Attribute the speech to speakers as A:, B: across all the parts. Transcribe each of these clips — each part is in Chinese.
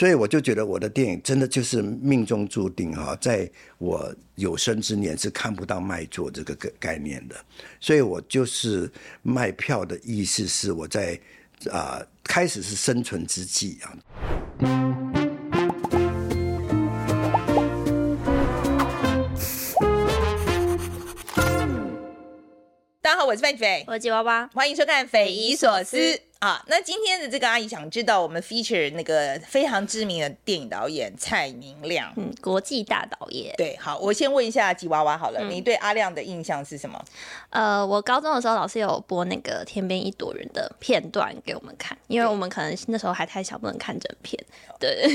A: 所以我就觉得我的电影真的就是命中注定哈，在我有生之年是看不到卖座这个概概念的。所以我就是卖票的意思是我在啊、呃、开始是生存之际啊。
B: 大家好，我是范琪斐，
C: 我是吉娃娃，
B: 欢迎收看《匪夷所思》啊。那今天的这个阿姨想知道，我们 feature 那个非常知名的电影导演蔡明亮，
C: 嗯，国际大导演。
B: 对，好，我先问一下吉娃娃好了，嗯、你对阿亮的印象是什么？
C: 呃，我高中的时候老师有播那个《天边一朵云》的片段给我们看，因为我们可能那时候还太小，不能看整片。对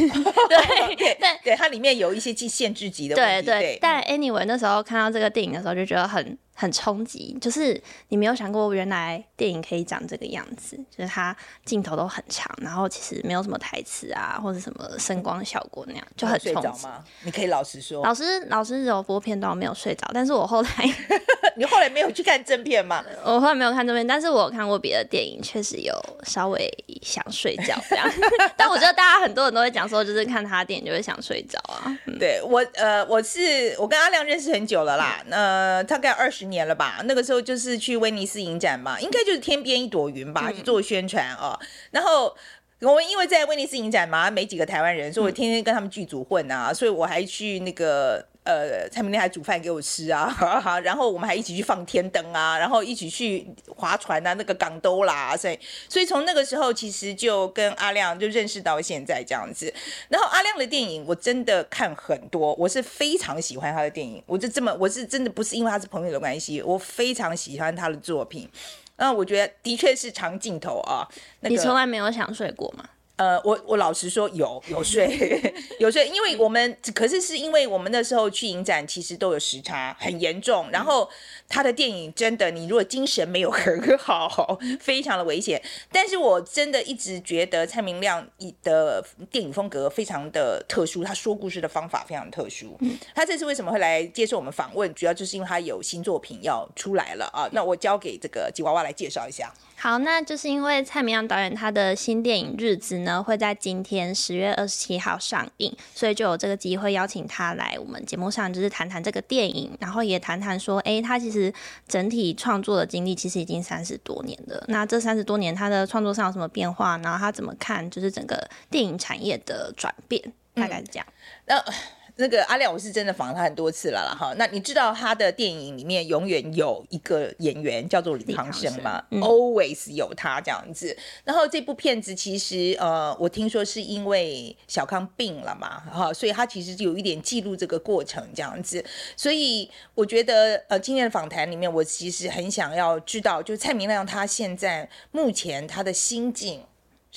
C: 对
B: 对，但对它里面有一些限制级的问题。对对，
C: 对但 anyway 那时候看到这个电影的时候，就觉得很。很冲击，就是你没有想过原来电影可以长这个样子，就是它镜头都很长，然后其实没有什么台词啊，或者什么声光效果那样，就很冲击
B: 吗？你可以老实说，
C: 老师老师有播片段我没有睡着，但是我后来
B: 你后来没有去看正片吗？
C: 我后来没有看正片，但是我有看过别的电影，确实有稍微想睡觉这样。但我觉得大家很多人都会讲说，就是看他的电影就会想睡着啊。
B: 嗯、对我呃，我是我跟阿亮认识很久了啦，那、呃、大概二十。年了吧，那个时候就是去威尼斯影展嘛，应该就是天边一朵云吧，去做宣传啊、哦。然后我们因为在威尼斯影展嘛，没几个台湾人，所以我天天跟他们剧组混啊，所以我还去那个。呃，蔡明亮还煮饭给我吃啊，然后我们还一起去放天灯啊，然后一起去划船啊，那个港兜啦，所以所以从那个时候其实就跟阿亮就认识到现在这样子。然后阿亮的电影我真的看很多，我是非常喜欢他的电影，我就这么我是真的不是因为他是朋友的关系，我非常喜欢他的作品。那我觉得的确是长镜头啊，那、
C: 你从来没有想睡过吗？
B: 呃，我我老实说有有睡有睡，因为我们可是是因为我们那时候去影展，其实都有时差很严重。然后他的电影真的，你如果精神没有 很好，非常的危险。但是我真的一直觉得蔡明亮的电影风格非常的特殊，他说故事的方法非常特殊。他这次为什么会来接受我们访问？主要就是因为他有新作品要出来了啊。那我交给这个吉娃娃来介绍一下。
C: 好，那就是因为蔡明亮导演他的新电影《日子》呢，会在今天十月二十七号上映，所以就有这个机会邀请他来我们节目上，就是谈谈这个电影，然后也谈谈说，哎、欸，他其实整体创作的经历其实已经三十多年了。那这三十多年他的创作上有什么变化？然后他怎么看就是整个电影产业的转变？大概是这样。那、
B: 嗯。那个阿亮，我是真的访他很多次了了哈。那你知道他的电影里面永远有一个演员叫做李康生吗？嗯？Always 有他这样子。然后这部片子其实呃，我听说是因为小康病了嘛，哈，所以他其实有一点记录这个过程这样子。所以我觉得呃，今天的访谈里面，我其实很想要知道，就蔡明亮他现在目前他的心境。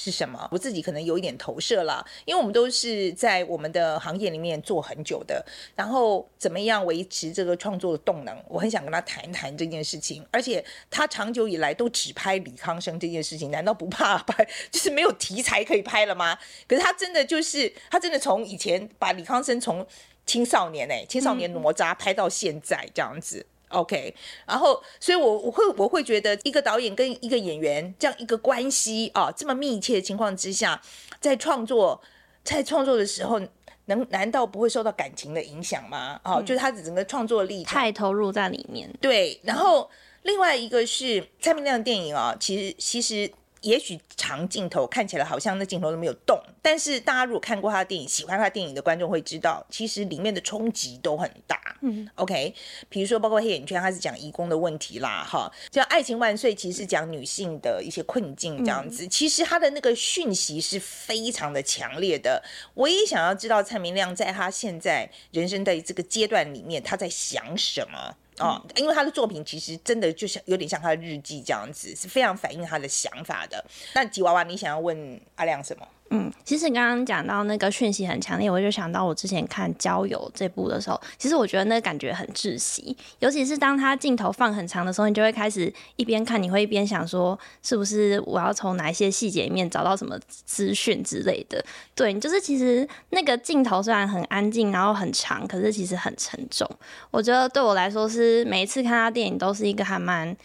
B: 是什么？我自己可能有一点投射了，因为我们都是在我们的行业里面做很久的，然后怎么样维持这个创作的动能？我很想跟他谈谈这件事情。而且他长久以来都只拍李康生这件事情，难道不怕拍？就是没有题材可以拍了吗？可是他真的就是，他真的从以前把李康生从青少年哎、欸，青少年哪吒拍到现在这样子。OK，然后，所以我，我我会我会觉得，一个导演跟一个演员这样一个关系啊，这么密切的情况之下，在创作在创作的时候，能难道不会受到感情的影响吗？哦、啊，就是他整个创作力
C: 太投入在里面。
B: 对，然后另外一个是蔡明亮的电影啊，其实其实。也许长镜头看起来好像那镜头都没有动，但是大家如果看过他的电影、喜欢他电影的观众会知道，其实里面的冲击都很大。嗯，OK，比如说包括黑眼圈，他是讲移工的问题啦，哈，像爱情万岁，其实是讲女性的一些困境这样子。嗯、其实他的那个讯息是非常的强烈的。我也想要知道蔡明亮在他现在人生的这个阶段里面，他在想什么。哦，因为他的作品其实真的就像有点像他的日记这样子，是非常反映他的想法的。那吉娃娃，你想要问阿亮什么？
C: 嗯，其实你刚刚讲到那个讯息很强烈，我就想到我之前看《郊游》这部的时候，其实我觉得那个感觉很窒息，尤其是当他镜头放很长的时候，你就会开始一边看，你会一边想说，是不是我要从哪一些细节里面找到什么资讯之类的？对，就是其实那个镜头虽然很安静，然后很长，可是其实很沉重。我觉得对我来说，是每一次看他电影都是一个还蛮。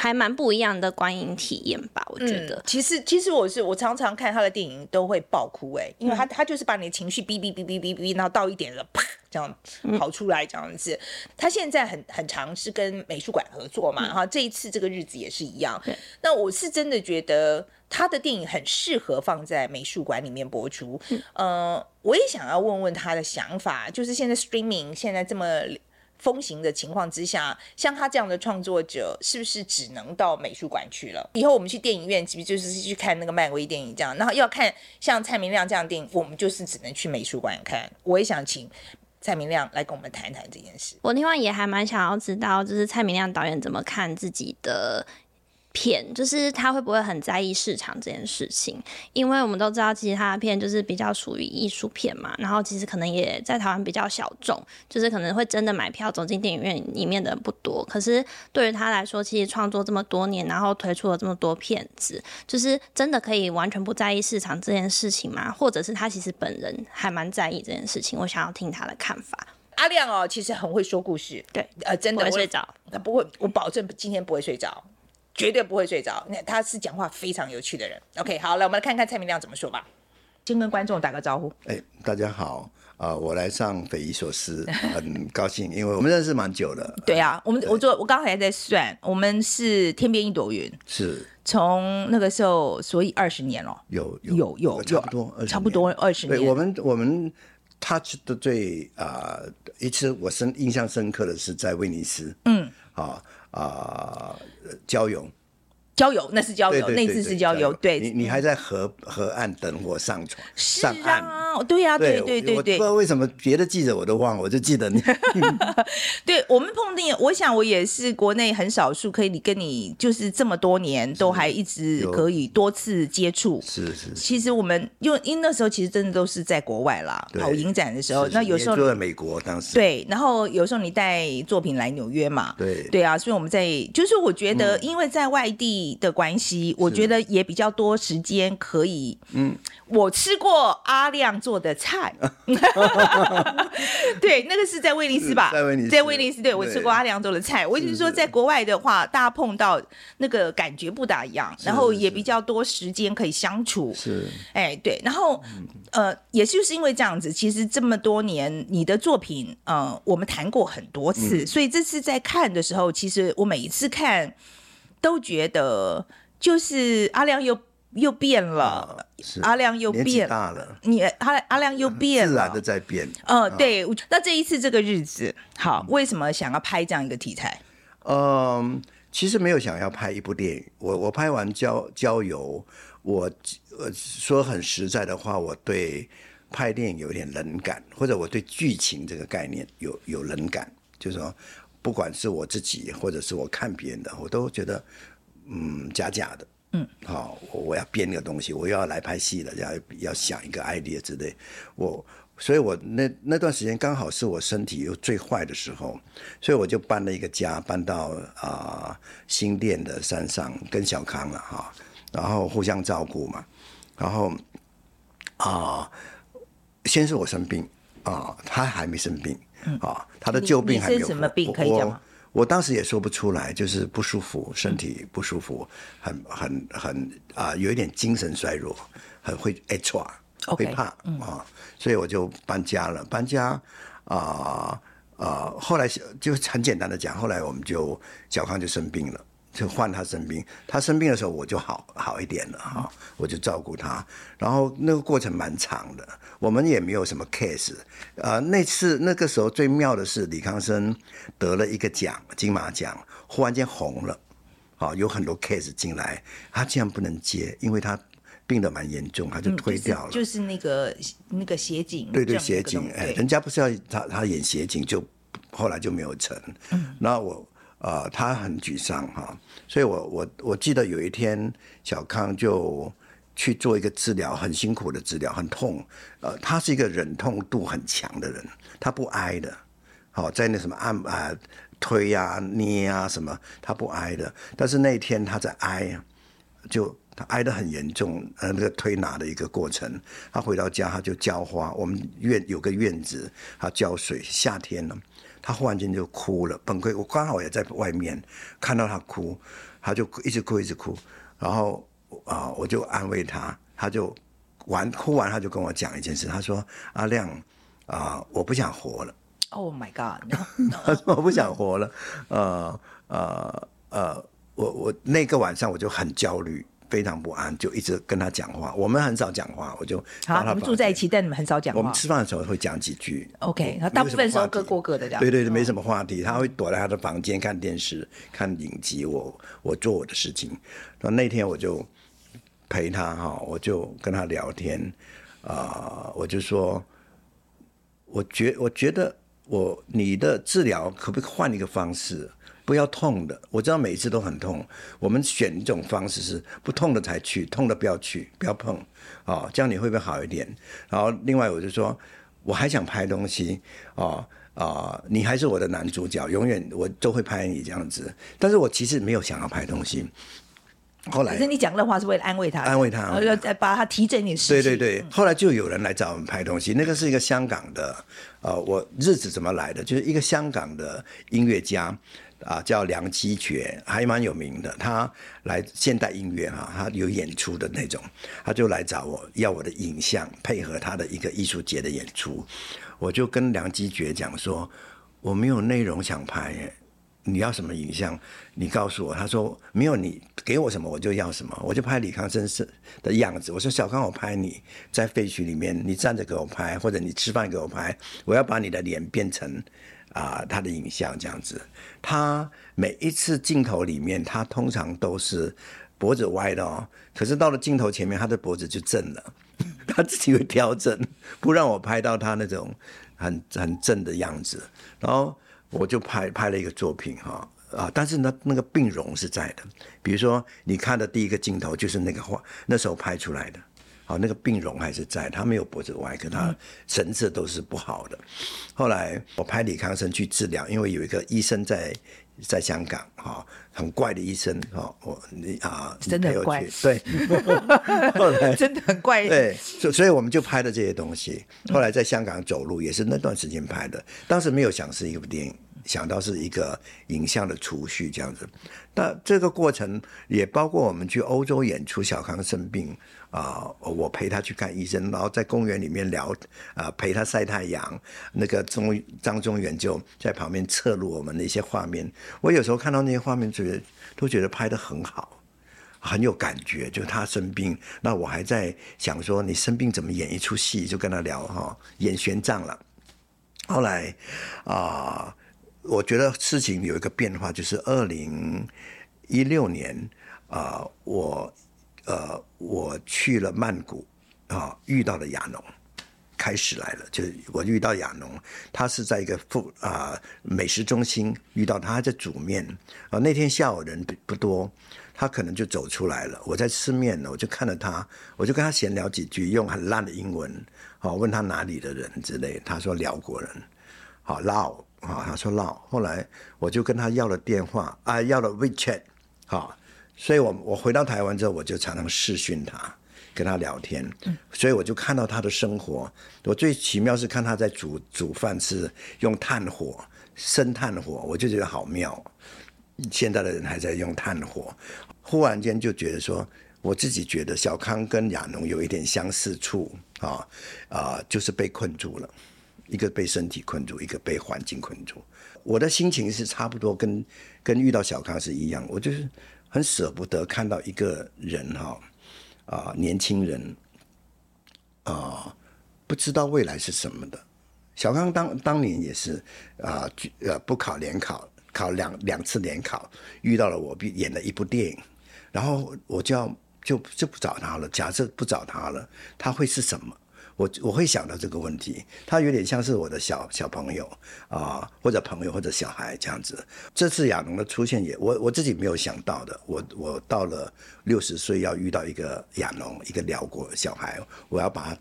C: 还蛮不一样的观影体验吧，我觉得。
B: 嗯、其实，其实我是我常常看他的电影都会爆哭哎，因为他、嗯、他就是把你的情绪哔哔哔哔哔哔，然后到一点了，啪这样跑出来这样子。嗯、他现在很很尝试跟美术馆合作嘛，哈、嗯，这一次这个日子也是一样。那我是真的觉得他的电影很适合放在美术馆里面播出。嗯、呃，我也想要问问他的想法，就是现在 streaming 现在这么。风行的情况之下，像他这样的创作者，是不是只能到美术馆去了？以后我们去电影院，其实就是去看那个漫威电影这样。然后要看像蔡明亮这样的电影，我们就是只能去美术馆看。我也想请蔡明亮来跟我们谈谈这件事。
C: 我另外也还蛮想要知道，就是蔡明亮导演怎么看自己的。片就是他会不会很在意市场这件事情？因为我们都知道，其实他的片就是比较属于艺术片嘛，然后其实可能也在台湾比较小众，就是可能会真的买票走进电影院里面的人不多。可是对于他来说，其实创作这么多年，然后推出了这么多片子，就是真的可以完全不在意市场这件事情吗？或者是他其实本人还蛮在意这件事情？我想要听他的看法。
B: 阿亮哦，其实很会说故事，
C: 对，
B: 呃，真的
C: 不会睡着，
B: 他不会，我保证今天不会睡着。绝对不会睡着。那他是讲话非常有趣的人。OK，好，来我们来看看蔡明亮怎么说吧。先跟观众打个招呼。
A: 哎，大家好啊、呃，我来上匪夷所思，很高兴，因为我们认识蛮久了。
B: 对啊，我们我做我刚才在算，我们是天边一朵云，
A: 是
B: 从那个时候，所以二十年了。
A: 有
B: 有有有，
A: 差不多
B: 差不多二十年。
A: 对，我们我们 touch 的最啊、呃、一次我深印象深刻的是在威尼斯。嗯，好。啊，呃，交融。
B: 郊游那是郊游，那次是郊游。对，
A: 你你还在河河岸等我上船，上岸。
B: 对呀，对对对对。
A: 我不知道为什么别的记者我都忘了，我就记得你。
B: 对我们碰见，我想我也是国内很少数可以你跟你就是这么多年都还一直可以多次接触。
A: 是是。
B: 其实我们因为因为那时候其实真的都是在国外啦，跑影展的时候，那有时候
A: 就在美国当时。
B: 对，然后有时候你带作品来纽约嘛。
A: 对。
B: 对啊，所以我们在就是我觉得因为在外地的关系，我觉得也比较多时间可以嗯。我吃过阿亮做的菜，对，那个是在威尼斯吧？
A: 在威尼斯，
B: 在威尼斯，对，我吃过阿亮做的菜。我就是说，在国外的话，大家碰到那个感觉不大一样，然后也比较多时间可以相处。
A: 是，
B: 哎，对，然后呃，也就是因为这样子，其实这么多年你的作品，呃，我们谈过很多次，所以这次在看的时候，其实我每一次看都觉得，就是阿亮又。又变了，阿亮又变
A: 大了。
B: 你阿阿亮又变了，
A: 自然的在变。
B: 嗯，对。那这一次这个日子，好，为什么想要拍这样一个题材？
A: 嗯，其实没有想要拍一部电影。我我拍完郊郊游，我呃说很实在的话，我对拍电影有点冷感，或者我对剧情这个概念有有冷感，就是说，不管是我自己，或者是我看别人的，我都觉得嗯假假的。嗯，好，我我要编个东西，我又要来拍戏了，要要想一个 idea 之类。我，所以我那那段时间刚好是我身体又最坏的时候，所以我就搬了一个家，搬到啊、呃、新店的山上，跟小康了哈，然后互相照顾嘛。然后啊、呃，先是我生病啊、呃，他还没生病啊、呃，他的旧病还没有。
B: 什么病可以讲吗？
A: 我当时也说不出来，就是不舒服，身体不舒服，很很很啊、呃，有一点精神衰弱，很会 H R，，会怕啊、所以我就搬家了。搬家啊啊、呃呃，后来就很简单的讲，后来我们就小康就生病了。就换他生病，他生病的时候我就好好一点了哈，我就照顾他，然后那个过程蛮长的，我们也没有什么 case，呃，那次那个时候最妙的是李康生得了一个奖，金马奖，忽然间红了，好，有很多 case 进来，他竟然不能接，因为他病得蛮严重，他就推掉了，
B: 嗯、就是、就是那个那个协警，
A: 对对协警，哎，人家不是要他他演协警，就后来就没有成，嗯，那我。啊、他很沮丧哈，所以我我我记得有一天小康就去做一个治疗，很辛苦的治疗，很痛。呃，他是一个忍痛度很强的人，他不挨的。好，在那什么按啊、推啊捏啊什么，他不挨的。但是那一天他在挨，就他挨得很严重，呃，那个推拿的一个过程。他回到家他就浇花，我们院有个院子，他浇水，夏天了。他忽然间就哭了，崩溃。我刚好也在外面看到他哭，他就一直哭一直哭，然后啊、呃，我就安慰他，他就完哭完，他就跟我讲一件事，他说：“阿亮啊、呃，我不想活了。”
B: Oh my God！
A: 他说：“我不想活了。呃”呃呃呃，我我那个晚上我就很焦虑。非常不安，就一直跟他讲话。我们很少讲话，我就
B: 好。你们住在一起，但你们很少讲话。
A: 我们吃饭的时候会讲几句。
B: OK，他大部分时候各过各的这样。
A: 对对对，没什么话题。他会躲在他的房间看电视、看影集。我我做我的事情。然后那天我就陪他哈，我就跟他聊天啊、呃，我就说，我觉我觉得我你的治疗可不可以换一个方式？不要痛的，我知道每一次都很痛。我们选一种方式是不痛的才去，痛的不要去，不要碰，哦，这样你会不会好一点？然后另外我就说，我还想拍东西，哦啊、呃，你还是我的男主角，永远我都会拍你这样子。但是我其实没有想要拍东西。后来，
B: 可是你讲的话是为了安慰他，
A: 安慰他，
B: 然后要再把他提振你的士气。
A: 对对对，后来就有人来找我们拍东西，那个是一个香港的，呃，我日子怎么来的？就是一个香港的音乐家。啊，叫梁基觉，还蛮有名的。他来现代音乐哈，他有演出的那种，他就来找我要我的影像配合他的一个艺术节的演出。我就跟梁基觉讲说，我没有内容想拍，你要什么影像？你告诉我。他说没有，你给我什么我就要什么。我就拍李康生是的样子。我说小康，我拍你在废墟里面，你站着给我拍，或者你吃饭给我拍，我要把你的脸变成。啊，他的影像这样子，他每一次镜头里面，他通常都是脖子歪的哦。可是到了镜头前面，他的脖子就正了，他自己会调整，不让我拍到他那种很很正的样子。然后我就拍拍了一个作品哈啊，但是呢，那个病容是在的。比如说，你看的第一个镜头就是那个画，那时候拍出来的。好，那个病容还是在，他没有脖子歪，可他神色都是不好的。后来我拍李康生去治疗，因为有一个医生在在香港，哈，很怪的医生，哈，我你啊，
B: 真的很怪，
A: 对，后来
B: 真的很怪，
A: 对，所所以我们就拍了这些东西。后来在香港走路也是那段时间拍的，当时没有想是一部电影，想到是一个影像的储蓄这样子。那这个过程也包括我们去欧洲演出，小康生病。啊、我陪他去看医生，然后在公园里面聊，啊、陪他晒太阳。那个中张宗元就在旁边侧录我们的一些画面。我有时候看到那些画面，觉得都觉得拍得很好，很有感觉。就他生病，那我还在想说，你生病怎么演一出戏？就跟他聊哈，演玄奘了。后来啊、我觉得事情有一个变化，就是二零一六年啊、我。呃，我去了曼谷，啊，遇到了亚农，开始来了。就我遇到亚农，他是在一个富啊、美食中心遇到他，在煮面。啊，那天下午人不多，他可能就走出来了。我在吃面呢，我就看了他，我就跟他闲聊几句，用很烂的英文，好问他哪里的人之类。他说寮国人，好捞啊，他说捞。后来我就跟他要了电话啊，要了 WeChat，好。所以我，我我回到台湾之后，我就常常视讯他，跟他聊天。所以我就看到他的生活。我最奇妙是看他在煮煮饭，是用炭火，生炭火，我就觉得好妙。现在的人还在用炭火，忽然间就觉得说，我自己觉得小康跟亚农有一点相似处啊啊、呃，就是被困住了，一个被身体困住，一个被环境困住。我的心情是差不多跟跟遇到小康是一样，我就是。很舍不得看到一个人哈啊，年轻人啊，不知道未来是什么的。小康当当年也是啊，呃，不考联考，考两两次联考，遇到了我，演了一部电影，然后我就要就就不找他了。假设不找他了，他会是什么？我我会想到这个问题，他有点像是我的小小朋友啊、或者朋友或者小孩这样子。这次亚农的出现也我我自己没有想到的。我我到了六十岁要遇到一个亚农，一个辽国小孩，我要把他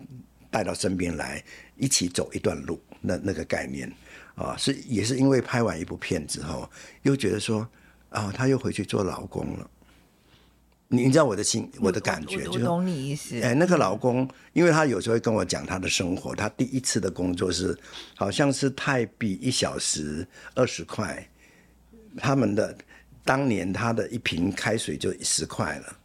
A: 带到身边来，一起走一段路。那那个概念啊、是也是因为拍完一部片之后，又觉得说啊、他又回去做劳工了。你知道我的心，我的感觉，就
B: 懂你意思。
A: 哎，那个老公，因为他有时候会跟我讲他的生活，他第一次的工作是，好像是泰币一小时二十块，他们的当年他的一瓶开水就十块了，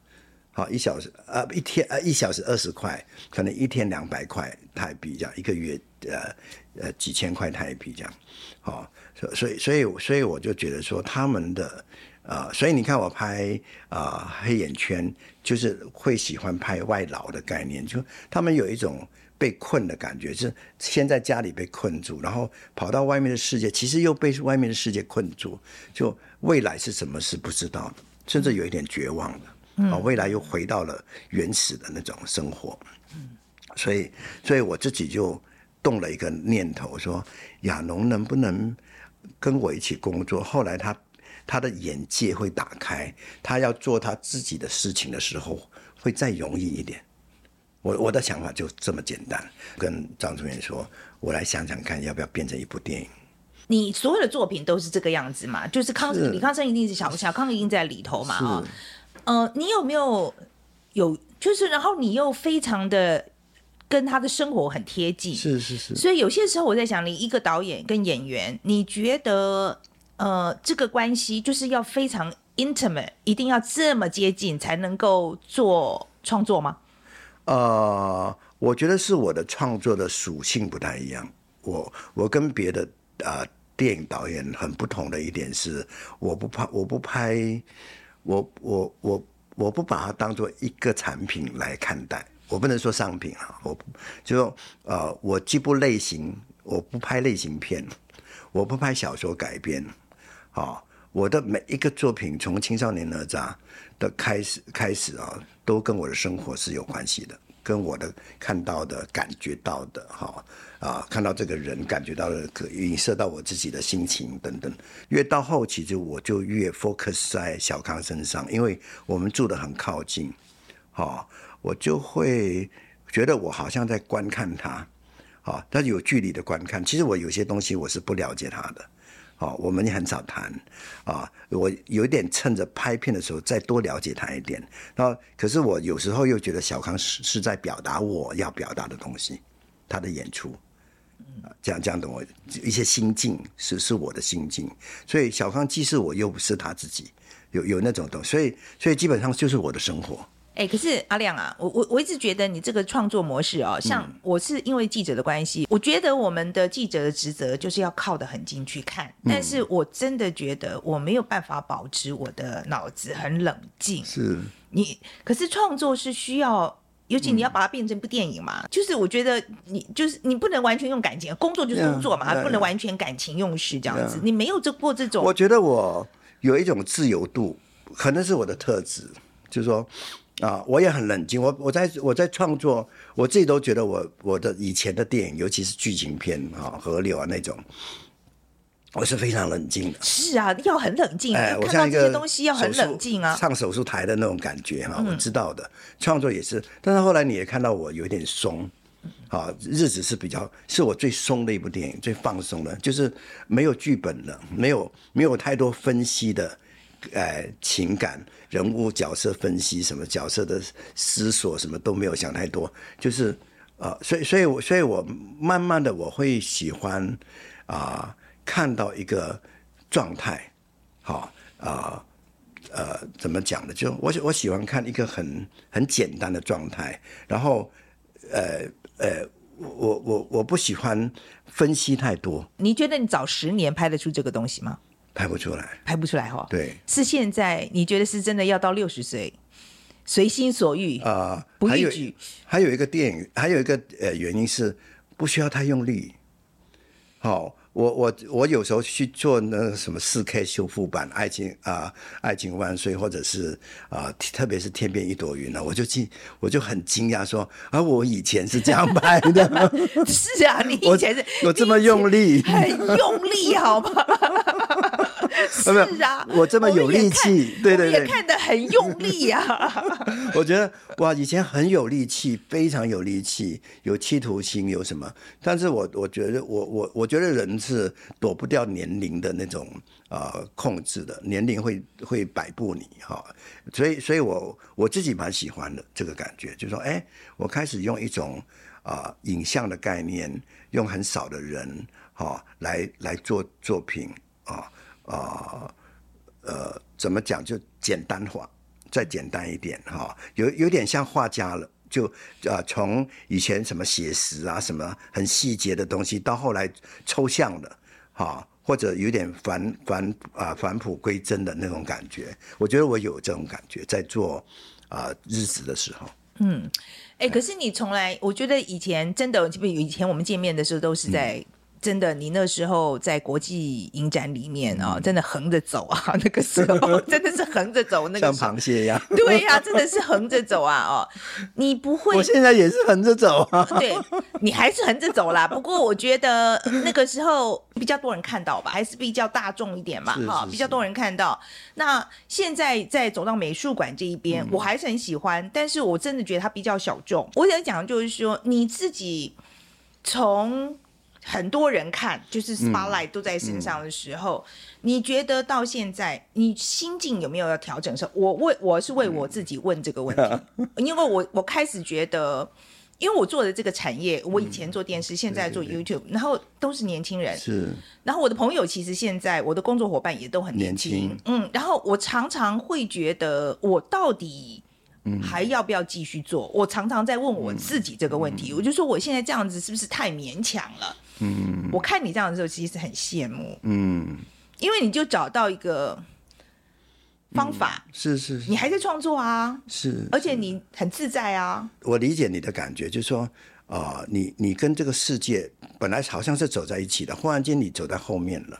A: 好一小时呃一天呃一小时二十块，可能一天两百块泰币这样，一个月呃呃几千块泰币这样，好，所以所以所以我就觉得说他们的呃，所以你看我拍啊、呃、黑眼圈，就是会喜欢拍外劳的概念，就他们有一种。被困的感觉，是先在家里被困住，然后跑到外面的世界，其实又被外面的世界困住，就未来是什么是不知道的，甚至有一点绝望的。啊、嗯，未来又回到了原始的那种生活。嗯，所以，所以我自己就动了一个念头，说亚农能不能跟我一起工作？后来他他的眼界会打开，他要做他自己的事情的时候，会再容易一点。我我的想法就这么简单，跟张主任说，我来想想看，要不要变成一部电影？
B: 你所有的作品都是这个样子嘛？就是康是李康生一定是小小康一定在里头嘛？啊、哦，呃，你有没有有就是，然后你又非常的跟他的生活很贴近，
A: 是是是。
B: 所以有些时候我在想，你一个导演跟演员，你觉得呃这个关系就是要非常 intimate，一定要这么接近才能够做创作吗？
A: 呃，我觉得是我的创作的属性不太一样。我我跟别的啊、呃、电影导演很不同的一点是，我不拍，我不拍，我我我我不把它当做一个产品来看待。我不能说商品啊，我就说呃，我既不类型，我不拍类型片，我不拍小说改编。啊、我的每一个作品从青少年哪吒的开始开始啊。都跟我的生活是有关系的，跟我的看到的、感觉到的，哈啊，看到这个人，感觉到的，可映射到我自己的心情等等。越到后期，就我就越 focus 在小康身上，因为我们住得很靠近，哈，我就会觉得我好像在观看他，啊，但是有距离的观看。其实我有些东西我是不了解他的。哦，我们也很少谈啊。我有点趁着拍片的时候再多了解他一点。然后，可是我有时候又觉得小康是是在表达我要表达的东西，他的演出，这样这样的我一些心境是是我的心境。所以小康既是我又不是他自己，有有那种东西。所以所以基本上就是我的生活。
B: 哎、欸，可是阿亮啊，我我我一直觉得你这个创作模式哦，像我是因为记者的关系，嗯、我觉得我们的记者的职责就是要靠得很近去看，嗯、但是我真的觉得我没有办法保持我的脑子很冷静。
A: 是
B: 你，可是创作是需要，尤其你要把它变成一部电影嘛，嗯、就是我觉得你就是你不能完全用感情，工作就是工作嘛，嗯、不能完全感情用事这样子，嗯、你没有这过这种。
A: 我觉得我有一种自由度，可能是我的特质，就是说。啊，我也很冷静。我我在我在创作，我自己都觉得我我的以前的电影，尤其是剧情片啊、河流啊那种，我是非常冷静的。
B: 是啊，要很冷静。
A: 哎，我像一个
B: 东西要很冷静啊，
A: 上手术台的那种感觉哈，我知道的。创作也是，但是后来你也看到我有点松，啊，日子是比较是我最松的一部电影，最放松的，就是没有剧本的，没有没有太多分析的。呃，情感、人物、角色分析，什么角色的思索，什么都没有想太多，就是呃，所以，所以，我，所以我慢慢的我会喜欢啊、看到一个状态，好、啊，呃，呃，怎么讲呢？就我我喜欢看一个很很简单的状态，然后呃呃，我我我不喜欢分析太多。
B: 你觉得你早十年拍得出这个东西吗？
A: 拍不出来，
B: 拍不出来哈。
A: 对，
B: 是现在你觉得是真的要到六十岁，随心所欲啊，呃、不逾矩。
A: 还有一个电影，还有一个呃原因是不需要太用力。好、哦，我我我有时候去做那个什么四 K 修复版《爱情》啊，《爱情万岁》，或者是啊、呃，特别是《天边一朵云》呢，我就惊，我就很惊讶说啊，我以前是这样拍的。
B: 是啊，你以前是
A: 我这么用力，
B: 很用力，好吗？是啊，
A: 我这么有力气，对对对，
B: 也看得很用力啊。
A: 我觉得哇，以前很有力气，非常有力气，有企图心，有什么？但是我我觉得，我我我觉得人是躲不掉年龄的那种呃控制的，年龄会会摆布你哈。所以，所以我我自己蛮喜欢的这个感觉，就是说，哎，我开始用一种啊、呃、影像的概念，用很少的人哈来来做作品啊。啊，呃，怎么讲就简单化，再简单一点哈，有有点像画家了，就啊从以前什么写实啊什么很细节的东西，到后来抽象的哈，或者有点返返啊返璞归真的那种感觉，我觉得我有这种感觉在做啊日子的时候，
B: 嗯，哎、可是你从来，我觉得以前真的，不以前我们见面的时候都是在。真的，你那时候在国际影展里面啊、哦，真的横着走啊，那个时候真的是横着走，那个
A: 像螃蟹一样。
B: 对呀、啊，真的是横着走啊！哦，你不会，
A: 我现在也是横着走啊。
B: 对，你还是横着走啦。不过我觉得那个时候比较多人看到吧，还是比较大众一点嘛，哈，比较多人看到。那现在在走到美术馆这一边、嗯，我还是很喜欢，但是我真的觉得它比较小众。我想讲的就是说，你自己从。很多人看，就是 spotlight 都在身上的时候，嗯。嗯、你觉得到现在你心境有没有要调整？是，我为我是为我自己问这个问题，嗯、因为我我开始觉得，因为我做的这个产业，我以前做电视，嗯、现在做 YouTube，对对。对，然后都是年轻人，是，然后我的朋友其实现在我的工作伙伴也都很年轻，年轻，嗯，然后我常常会觉得，我到底还要不要继续做？我常常在问我自己这个问题，嗯、我就说我现在这样子是不是太勉强了？嗯，我看你这样的时候，其实很羡慕。嗯，因为你就找到一个方法，
A: 嗯、是，是是，
B: 你还在创作啊，
A: 是，
B: 而且你很自在啊。
A: 我理解你的感觉，就是说，啊、呃，你你跟这个世界本来好像是走在一起的，忽然间你走在后面了。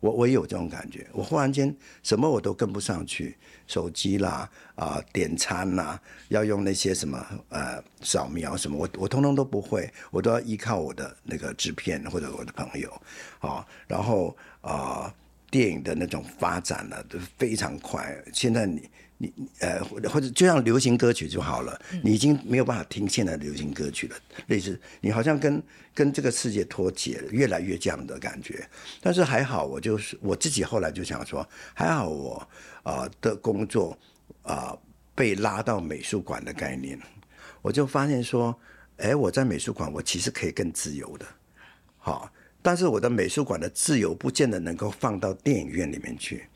A: 我我也有这种感觉，我忽然间什么我都跟不上去，手机啦啊、点餐啦，要用那些什么呃扫描什么，我我通通都不会，我都要依靠我的那个制片或者我的朋友，啊，然后啊、电影的那种发展呢都非常快，现在你。你呃，或者就像流行歌曲就好了，你已经没有办法听现在的流行歌曲了。类似你好像跟跟这个世界脱节了，越来越这样的感觉。但是还好，我就是我自己后来就想说，还好我啊、呃、的工作啊、呃、被拉到美术馆的概念，我就发现说，哎，我在美术馆我其实可以更自由的，好，但是我的美术馆的自由不见得能够放到电影院里面去。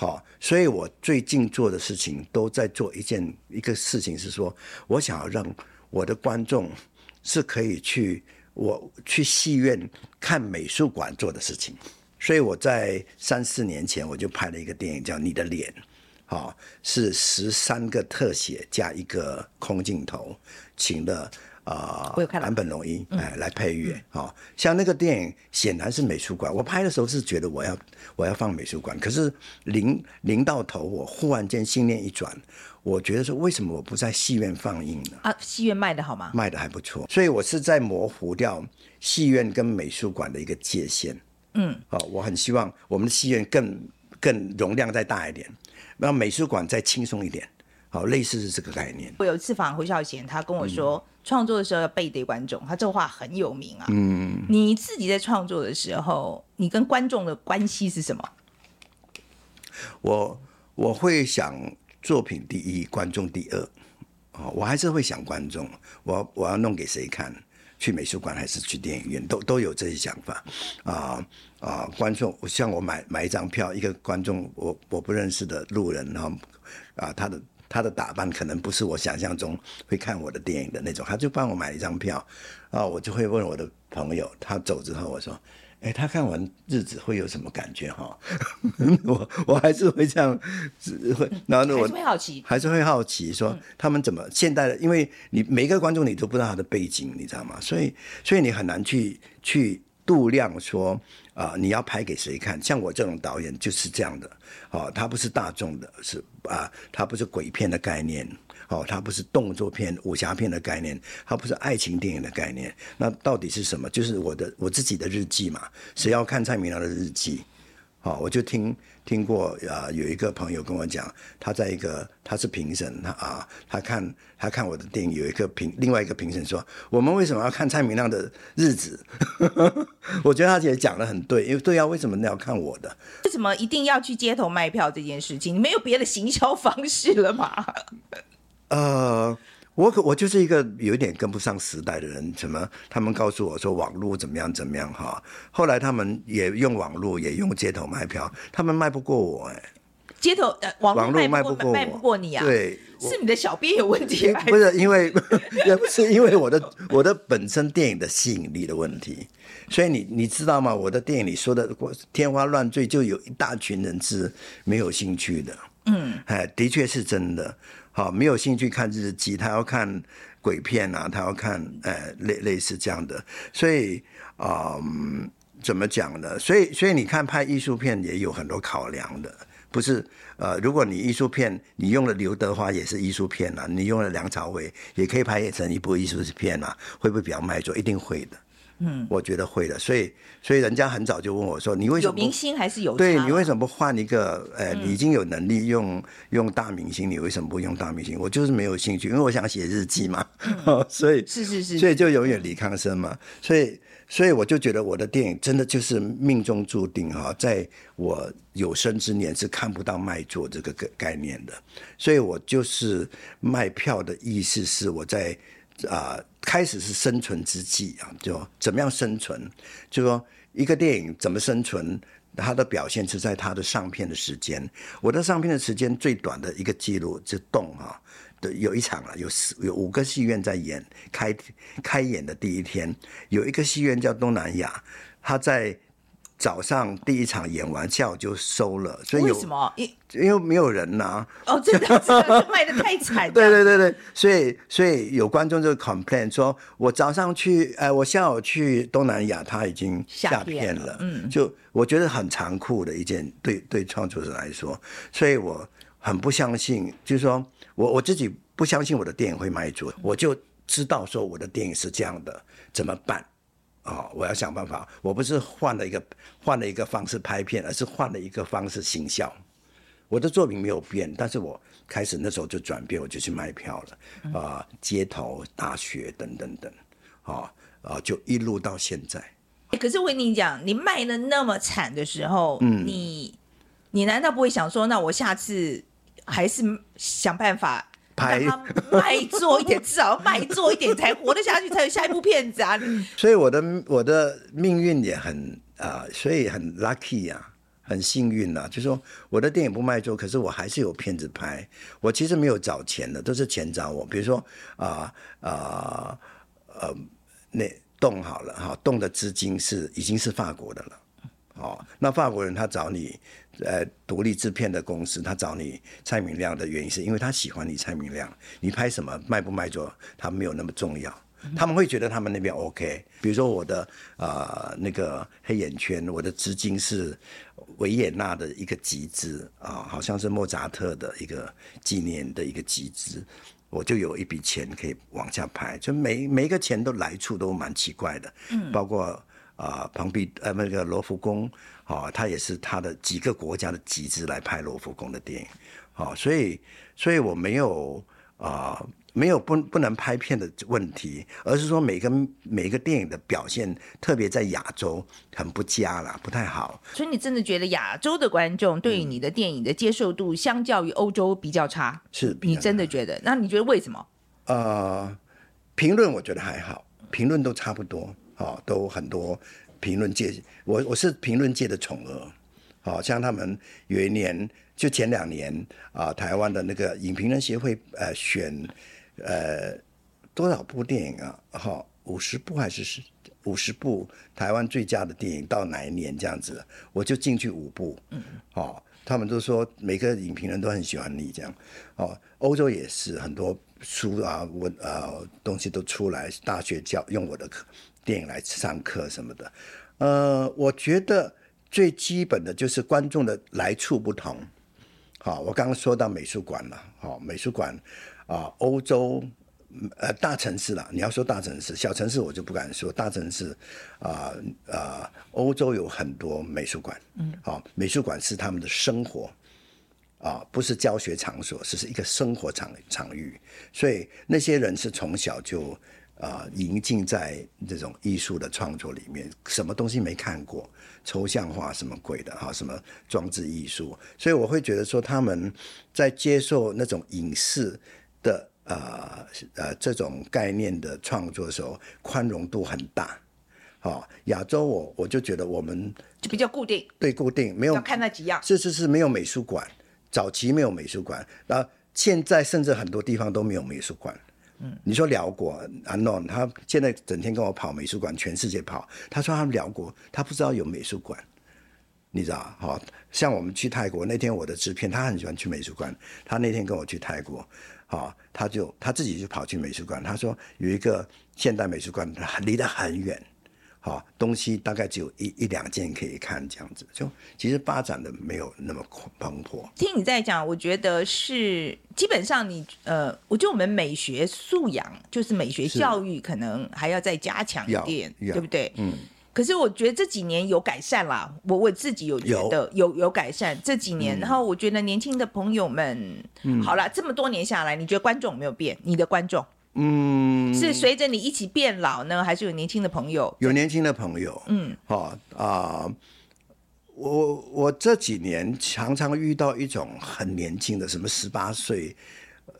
A: 好，所以我最近做的事情都在做一件一个事情，是说我想要让我的观众是可以去我去戏院看美术馆做的事情。所以我在三四年前我就拍了一个电影叫《你的脸》，好，是十三个特写加一个空镜头，请了。啊、呃，坂本龙一哎来配乐，好、嗯、像那个电影显然是美术馆。我拍的时候是觉得我要我要放美术馆，可是临临到头，我忽然间心念一转，我觉得说为什么我不在戏院放映呢？
B: 啊，戏院卖的好吗？
A: 卖的还不错，所以我是在模糊掉戏院跟美术馆的一个界限。嗯，好，我很希望我们的戏院更更容量再大一点，让美术馆再轻松一点。好，类似是这个概念。
B: 我有一次访胡孝贤，他跟我说。嗯创作的时候要背对观众，他这话很有名啊。嗯，你自己在创作的时候，你跟观众的关系是什么？
A: 我我会想作品第一，观众第二。哦，我还是会想观众，我我要弄给谁看？去美术馆还是去电影院？都都有这些想法。啊啊，观众，像我买买一张票，一个观众我我不认识的路人，然后啊他的。他的打扮可能不是我想象中会看我的电影的那种，他就帮我买一张票，然后我就会问我的朋友，他走之后我说，哎，他看完日子会有什么感觉哈？我 我还是会这样，会，然后我还是会好奇，还是会好奇说他们怎么现代的，因为你每一个观众你都不知道他的背景，你知道吗？所以所以你很难去去度量说。啊、你要拍给谁看？像我这种导演就是这样的，哦，他不是大众的，是啊，他不是鬼片的概念，哦，他不是动作片、武侠片的概念，他不是爱情电影的概念，那到底是什么？就是我的我自己的日记嘛。谁要看蔡明亮的日记？哦，我就听听过啊，有一个朋友跟我讲，他在一个他是评审，他啊，他看他看我的电影，有一个评另外一个评审说，我们为什么要看蔡明亮的日子？我觉得他也讲的很对，因为对啊，为什么你要看我的？
B: 为什么一定要去街头卖票这件事情？你没有别的行销方式了吗？
A: 呃。我可我就是一个有一点跟不上时代的人，什么他们告诉我说网络怎么样怎么样哈，后来他们也用网络也用街头卖票，他们卖不过我哎，
B: 街头呃网络卖
A: 不过
B: 卖不过你啊？
A: 对，
B: 是你的小编有问题，
A: 不是因为 也不是因为我的我的本身电影的吸引力的问题。所以你你知道吗？我的电影里说的天花乱坠，就有一大群人是没有兴趣的。嗯，哎，的确是真的。好，没有兴趣看日记，他要看鬼片啊，他要看呃类类似这样的。所以啊、嗯，怎么讲呢？所以所以你看拍艺术片也有很多考量的，不是？呃，如果你艺术片你用了刘德华也是艺术片啊，你用了梁朝伟也可以拍成一部艺术片啊，会不会比较卖座？一定会的。嗯，我觉得会的，所以所以人家很早就问我说：“你为什么
B: 有明星还是有？
A: 对，你为什么不换一个？呃，你已经有能力用用大明星，你为什么不用大明星？”我就是没有兴趣，因为我想写日记嘛，嗯、所以
B: 是是是，
A: 所以就永远李康生嘛，所以所以我就觉得我的电影真的就是命中注定哈，在我有生之年是看不到卖座这个概概念的，所以我就是卖票的意思是我在。啊、开始是生存之际啊，就怎么样生存？就说一个电影怎么生存，它的表现是在它的上片的时间。我的上片的时间最短的一个记录就动啊，的有一场啊，有四有五个戏院在演开开演的第一天，有一个戏院叫东南亚，他在。早上第一场演完，下午就收了，所以有
B: 为什么？因
A: 因为没有人呐、啊。
B: 哦，真的，真的卖得太惨。
A: 对对对对，所以所以有观众就 complain 说，我早上去，哎，我下午去东南亚，他已经下片了。嗯，就我觉得很残酷的一件，对对创作者来说，所以我很不相信，就是说我我自己不相信我的电影会卖座，我就知道说我的电影是这样的，怎么办？哦，我要想办法。我不是换了一个换了一个方式拍片，而是换了一个方式行销。我的作品没有变，但是我开始那时候就转变，我就去卖票了。啊、呃，街头、大学等等等，啊、哦、啊、呃，就一路到现在。
B: 可是我跟你讲，你卖的那么惨的时候，嗯，你你难道不会想说，那我下次还是想办法？让他卖座一点，至少要卖座一点才活得下去，才有下一部片子啊！
A: 所以我的我的命运也很啊、呃，所以很 lucky 呀、啊，很幸运呐、啊。就是说我的电影不卖座，可是我还是有片子拍。我其实没有找钱的，都是钱找我。比如说啊啊呃，那动好了哈，动的资金是已经是法国的了。哦，那法国人他找你。呃，独立制片的公司，他找你蔡明亮的原因是因为他喜欢你蔡明亮，你拍什么卖不卖座，他没有那么重要，他们会觉得他们那边 OK。比如说我的啊、呃、那个黑眼圈，我的资金是维也纳的一个集资啊，好像是莫扎特的一个纪念的一个集资，我就有一笔钱可以往下拍，就每每一个钱都来处都蛮奇怪的，嗯，包括。啊，庞毕呃那个罗浮宫，啊，他也是他的几个国家的集资来拍罗浮宫的电影，啊，所以所以我没有啊没有不不能拍片的问题，而是说每个每个电影的表现，特别在亚洲很不佳啦，不太好。
B: 所以你真的觉得亚洲的观众对于你的电影的接受度，相较于欧洲比较差？
A: 是，
B: 你真的觉得？那你觉得为什么？
A: 呃，评论我觉得还好，评论都差不多。哦，都很多评论界，我我是评论界的宠儿，好像他们有一年，就前两年啊，台湾的那个影评人协会呃选呃多少部电影啊？哈，五十部还是是五十部台湾最佳的电影到哪一年这样子？我就进去五部，嗯，哦，他们都说每个影评人都很喜欢你这样，哦，欧洲也是很多书啊，文呃东西都出来，大学教用我的课。电影来上课什么的，呃，我觉得最基本的就是观众的来处不同。好，我刚刚说到美术馆了，好，美术馆啊，欧洲呃大城市了，你要说大城市，小城市我就不敢说。大城市啊啊，欧洲有很多美术馆，嗯，好，美术馆是他们的生活啊，不是教学场所，只是一个生活场场域，所以那些人是从小就。啊，引进在这种艺术的创作里面，什么东西没看过，抽象画什么鬼的哈，什么装置艺术，所以我会觉得说他们在接受那种影视的啊呃，呃这种概念的创作的时候，宽容度很大。好，亚洲我我就觉得我们
B: 就比较固定，
A: 对固定没有
B: 要看那几样，
A: 是是是没有美术馆，早期没有美术馆，然后现在甚至很多地方都没有美术馆。嗯，你说辽国啊，no，他现在整天跟我跑美术馆，全世界跑。他说他们辽国，他不知道有美术馆，你知道？好，像我们去泰国那天，我的制片他很喜欢去美术馆，他那天跟我去泰国，好，他就他自己就跑去美术馆，他说有一个现代美术馆，离得很远。好，东西大概只有一一两件可以看，这样子就其实发展的没有那么蓬勃。
B: 听你在讲，我觉得是基本上你呃，我觉得我们美学素养就是美学教育可能还要再加强一点，对不对？嗯。可是我觉得这几年有改善啦，我我自己有觉得有有，有改善这几年，嗯。然后我觉得年轻的朋友们，嗯，好了，这么多年下来，你觉得观众有没有变？你的观众？嗯，是随着你一起变老呢，还是有年轻的朋友？
A: 有年轻的朋友，嗯，好啊、呃，我我这几年常常遇到一种很年轻的，什么十八岁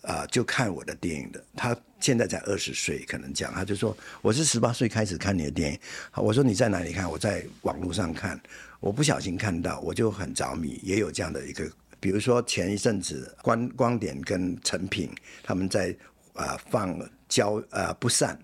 A: 啊就看我的电影的，他现在才二十岁，可能讲，他就说我是十八岁开始看你的电影，好，我说你在哪里看？我在网络上看，我不小心看到，我就很着迷，也有这样的一个，比如说前一阵子光光点跟成品他们在。啊、放交啊不散，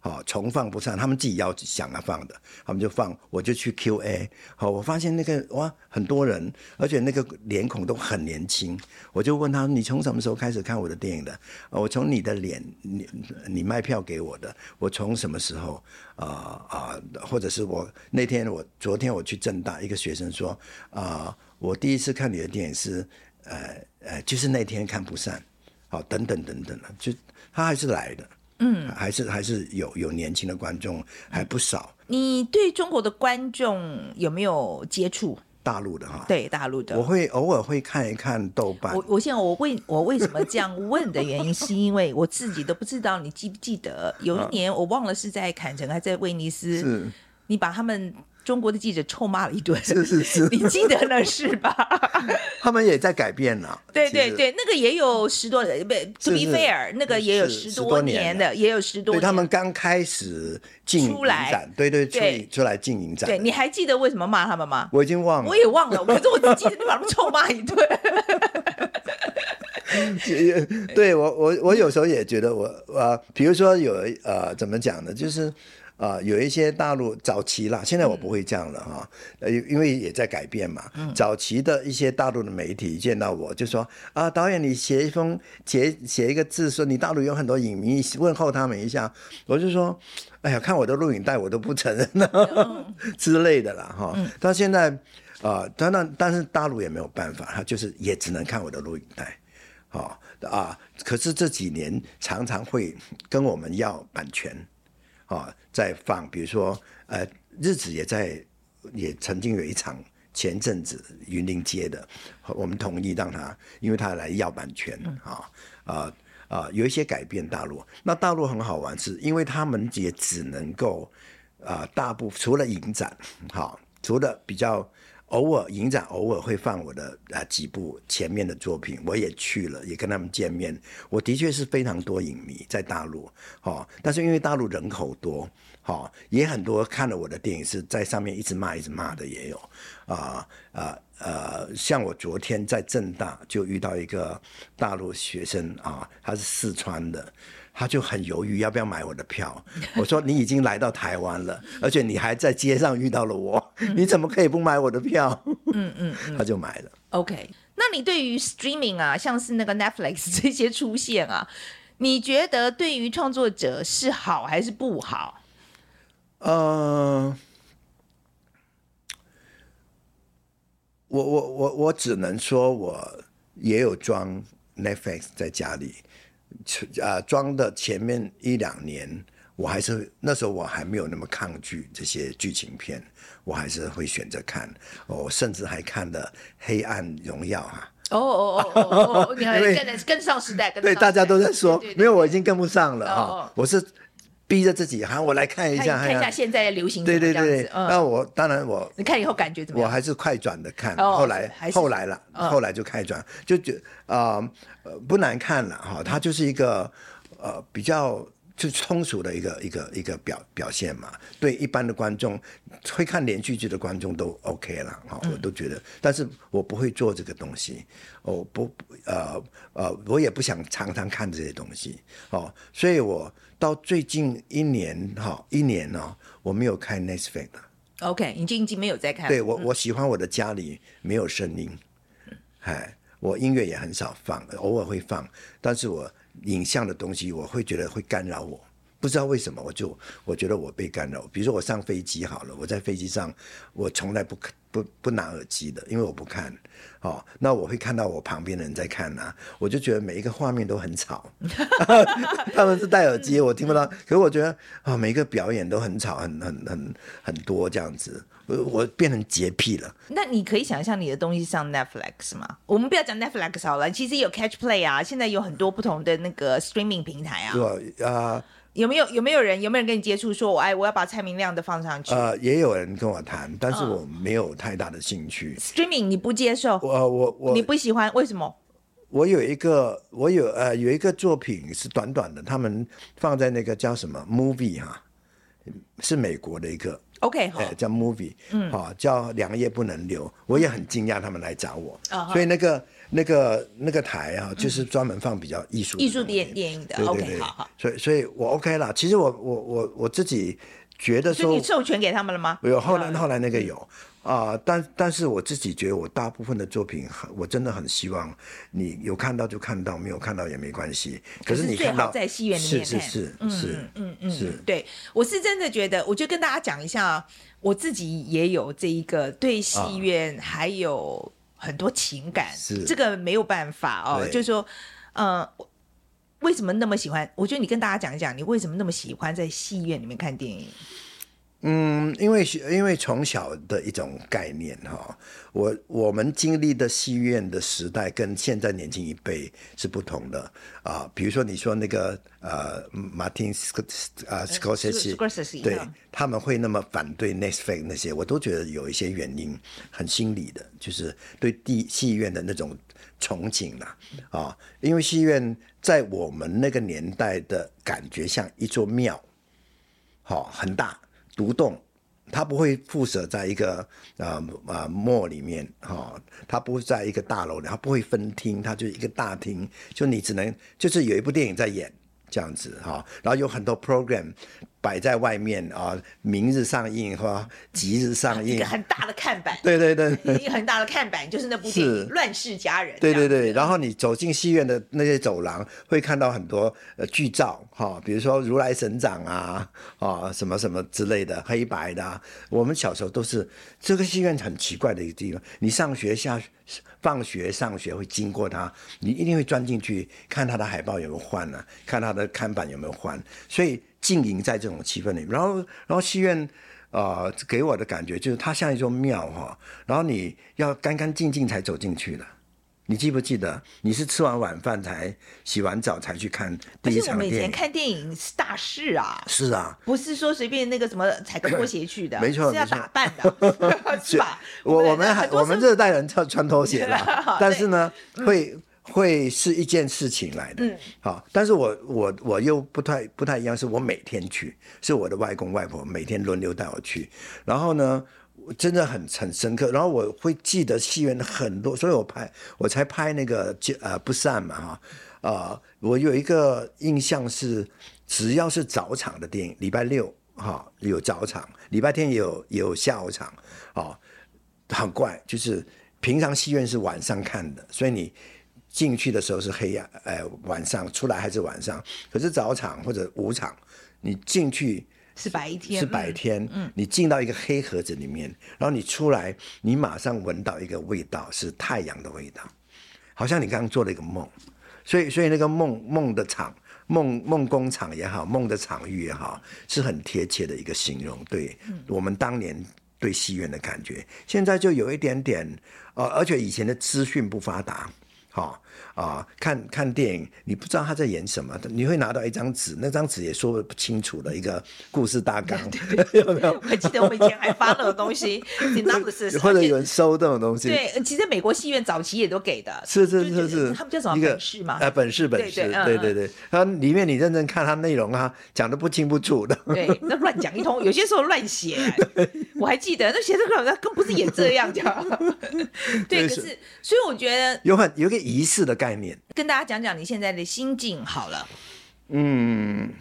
A: 好、哦、重放不散，他们自己要想要放的，他们就放，我就去 Q A，好，我发现那个哇很多人，而且那个脸孔都很年轻，我就问他，你从什么时候开始看我的电影的？我从你的脸，你你卖票给我的，我从什么时候？啊、啊、或者是我那天我昨天我去正大，一个学生说啊、我第一次看你的电影是呃呃，就是那天看不散，好，等等等等的，就。他还是来的，嗯，还是还是有有年轻的观众还不少。
B: 你对中国的观众有没有接触？
A: 大陆的哈，
B: 对大陆的，
A: 我会偶尔会看一看豆瓣。
B: 我我现在我为我为什么这样问的原因，是因为我自己都不知道，你记不记得有一年我忘了是在坎城还是在威尼斯，是你把他们。中国的记者臭骂了一顿，
A: 是是是，
B: 你记得了是吧？
A: 他们也在改变了。
B: 对对对，那个也有十多年，不，to be fair，那个也有十多年的，也有十多年。
A: 他们刚开始进影展，对对，出出来进影展。
B: 对，你还记得为什么骂他们吗？
A: 我已经忘了，
B: 我也忘了，可是我只记得你把他们臭骂一顿。
A: 对我我我有时候也觉得我呃，比如说有呃，怎么讲呢？就是。啊、呃，有一些大陆早期啦，现在我不会这样了哈，呃、嗯，因为也在改变嘛。嗯、早期的一些大陆的媒体见到我就说啊，导演，你写一封写写一个字，说你大陆有很多影迷问候他们一下，我就说，哎呀，看我的录影带我都不承认了、嗯、之类的啦哈。到、嗯、现在啊，当、呃、然但是大陆也没有办法，他就是也只能看我的录影带，啊、呃、啊，可是这几年常常会跟我们要版权。啊，在放，比如说，呃，日子也在，也曾经有一场，前阵子云林街的，我们同意让他，因为他来要版权，啊啊啊，有一些改变大陆。那大陆很好玩，是因为他们也只能够，啊、呃，大部除了影展，好，除了比较。偶尔影展偶尔会放我的啊几部前面的作品，我也去了，也跟他们见面。我的确是非常多影迷在大陆，哈，但是因为大陆人口多，哈，也很多看了我的电影是在上面一直骂一直骂的也有，啊啊呃，像我昨天在正大就遇到一个大陆学生啊，他是四川的。他就很犹豫要不要买我的票。我说，你已经来到台湾了，而且你还在街上遇到了我，你怎么可以不买我的票？嗯嗯，他就买了。
B: OK，那你对于 streaming 啊，像是那个 Netflix 这些出现啊，你觉得对于创作者是好还是不好？
A: 呃，我我我我只能说，我也有装 Netflix 在家里。啊，装的前面一两年，我还是那时候我还没有那么抗拒这些剧情片，我还是会选择看。我甚至还看了《黑暗荣耀》啊。
B: 哦哦哦哦哦，你还 跟跟上时代，跟
A: 对大家都在说，没有，我已经跟不上了啊。我是。逼着自己，好，我来看一下，
B: 看一下现在的流行。
A: 对对对，那我当然我，
B: 你看以后感觉怎么样？
A: 我还是快转的看，后来后来了，后来就快转，就觉啊，不难看了哈。它就是一个呃比较就通俗的一个一个一个表表现嘛。对一般的观众，会看连续剧的观众都 OK 了哈，我都觉得。但是我不会做这个东西，我不呃呃，我也不想常常看这些东西哦。所以我到最近一年哈一年呢，我没有看 Netflix 的。
B: OK，你已经没有在看。
A: 对我我喜欢我的家里没有声音，哎，我音乐也很少放，偶尔会放，但是我。影像的东西，我会觉得会干扰我，不知道为什么，我就我觉得我被干扰。比如说我上飞机好了，我在飞机上，我从来不不不拿耳机的，因为我不看。哦，那我会看到我旁边的人在看呐、啊，我就觉得每一个画面都很吵。他们是戴耳机，我听不到。可是我觉得啊、哦，每一个表演都很吵，很很很很多这样子。我变成洁癖了。
B: 那你可以想象你的东西上 Netflix 吗？我们不要讲 Netflix 好了，其实有 Catch Play 啊，现在有很多不同的那个 streaming 平台啊。
A: 对啊。
B: 有没有有没有人有没有人跟你接触说，我哎我要把蔡明亮的放上去？
A: 呃，也有人跟我谈，但是我没有太大的兴趣。
B: Uh, streaming 你不接受？
A: 我我我
B: 你不喜欢？为什么？
A: 我有一个我有呃有一个作品是短短的，他们放在那个叫什么 movie 哈，是美国的一个。
B: OK，
A: 好，叫 movie，嗯，好，叫两夜不能留。我也很惊讶他们来找我，所以那个那个那个台啊，就是专门放比较艺术
B: 艺术电电影的。OK，好好。
A: 所以所以我 OK 了。其实我我我我自己觉得说，
B: 所以你授权给他们了吗？
A: 有，后来后来那个有。啊、呃，但但是我自己觉得，我大部分的作品，我真的很希望你有看到就看到，没有看到也没关系。可是你看到
B: 在戏院里面
A: 是是是嗯是嗯嗯是，
B: 对，我是真的觉得，我就跟大家讲一下，我自己也有这一个对戏院还有很多情感，是这个没有办法哦，就是说，呃，为什么那么喜欢？我觉得你跟大家讲一讲，你为什么那么喜欢在戏院里面看电影？
A: 嗯，因为因为从小的一种概念哈，我我们经历的戏院的时代跟现在年轻一辈是不同的啊。比如说你说那个呃，马丁斯啊斯科塞西，对，他们会那么反对 Netflix 那些，我都觉得有一些原因，很心理的，就是对地戏院的那种憧憬啦啊。因为戏院在我们那个年代的感觉像一座庙，好，很大。独栋，它不会附设在一个呃呃 mall 里面哈、哦，它不会在一个大楼里，它不会分厅，它就是一个大厅，就你只能就是有一部电影在演这样子哈、然后有很多 program。摆在外面啊，明日上映或即日上映，
B: 一个很大的看板。
A: 对对对，
B: 一个很大的看板就是那部电影《乱世佳人》。
A: 对对对，然后你走进戏院的那些走廊，会看到很多呃剧照哈，比如说如来神掌啊啊什么什么之类的黑白的、啊。我们小时候都是这个戏院很奇怪的一个地方，你上学下放学上学会经过它，你一定会钻进去看它的海报有没有换呢、啊？看它的看板有没有换？所以。经营在这种气氛里面，然后，然后戏院，呃，给我的感觉就是它像一座庙哈，然后你要干干净净才走进去的。你记不记得，你是吃完晚饭才洗完澡才去看第一场电影？我们以前
B: 看电影是大事啊，
A: 是啊，
B: 不是说随便那个什么踩个拖鞋去的，
A: 没错，
B: 是要打扮的，是吧？
A: 我我们还我们这代人穿穿拖鞋了，但是呢，会。会是一件事情来的，嗯，好，但是我我我又不太不太一样，是我每天去，是我的外公外婆每天轮流带我去，然后呢，真的很很深刻，然后我会记得戏院的很多，所以我拍我才拍那个呃不散嘛哈，啊、呃，我有一个印象是，只要是早场的电影，礼拜六哈有早场，礼拜天也有也有下午场，啊，很怪，就是平常戏院是晚上看的，所以你。进去的时候是黑暗，呃，晚上出来还是晚上。可是早场或者午场，你进去
B: 是白天，
A: 是白天。嗯，你进到一个黑盒子里面，然后你出来，你马上闻到一个味道，是太阳的味道，好像你刚刚做了一个梦。所以，所以那个梦梦的场，梦梦工厂也好，梦的场域也好，是很贴切的一个形容。对，我们当年对戏院的感觉，现在就有一点点，呃，而且以前的资讯不发达。好啊，看看电影，你不知道他在演什么，你会拿到一张纸，那张纸也说不清楚的一个故事大纲，有没有？
B: 我记得我们以前还发那种东西，你拿不是？
A: 或者有人收这种东西？
B: 对，其实美国戏院早期也都给的，
A: 是是是是，
B: 他们叫什么本事嘛？
A: 呃，本事本事，对对对，它里面你认真看它内容啊，讲的不清不楚的，
B: 对，那乱讲一通，有些时候乱写，我还记得那写这个好像更不是演这样讲，对，可是所以我觉得
A: 有很有个。仪式的概念，
B: 跟大家讲讲你现在的心境好了。
A: 嗯，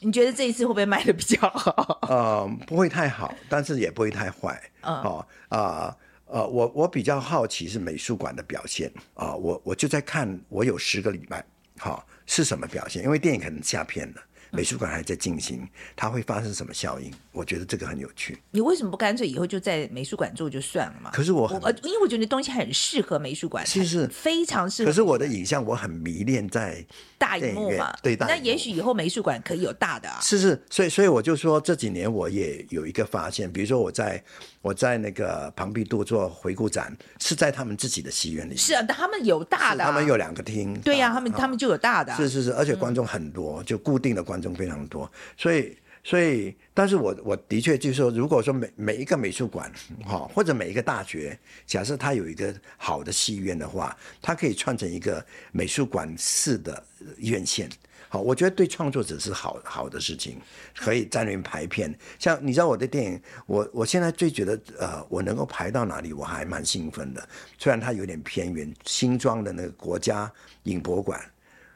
B: 你觉得这一次会不会卖的比较好？
A: 呃，不会太好，但是也不会太坏。
B: 嗯，
A: 哦，啊，呃，我我比较好奇是美术馆的表现啊，我我就在看，我有十个礼拜，好、哦、是什么表现？因为电影可能下片了。美术馆还在进行，它会发生什么效应？我觉得这个很有趣。
B: 你为什么不干脆以后就在美术馆做就算了嘛？
A: 可是我，
B: 呃因为我觉得东西很适合美术馆，
A: 是是
B: 非常适合。
A: 可是我的影像我很迷恋在
B: 大荧幕嘛，
A: 对，大
B: 那也许以后美术馆可以有大的啊。
A: 是是，所以所以我就说这几年我也有一个发现，比如说我在我在那个庞毕度做回顾展，是在他们自己的戏院里。
B: 是啊，他们有大的，
A: 他们有两个厅。
B: 对呀，他们他们就有大的。
A: 是是是，而且观众很多，就固定的观众非常多。所以，所以，但是我我的确就是说，如果说每每一个美术馆，哈，或者每一个大学，假设它有一个好的戏院的话，它可以串成一个美术馆式的院线，好，我觉得对创作者是好好的事情，可以在那边排片。像你知道我的电影，我我现在最觉得，呃，我能够排到哪里，我还蛮兴奋的。虽然它有点偏远，新庄的那个国家影博馆，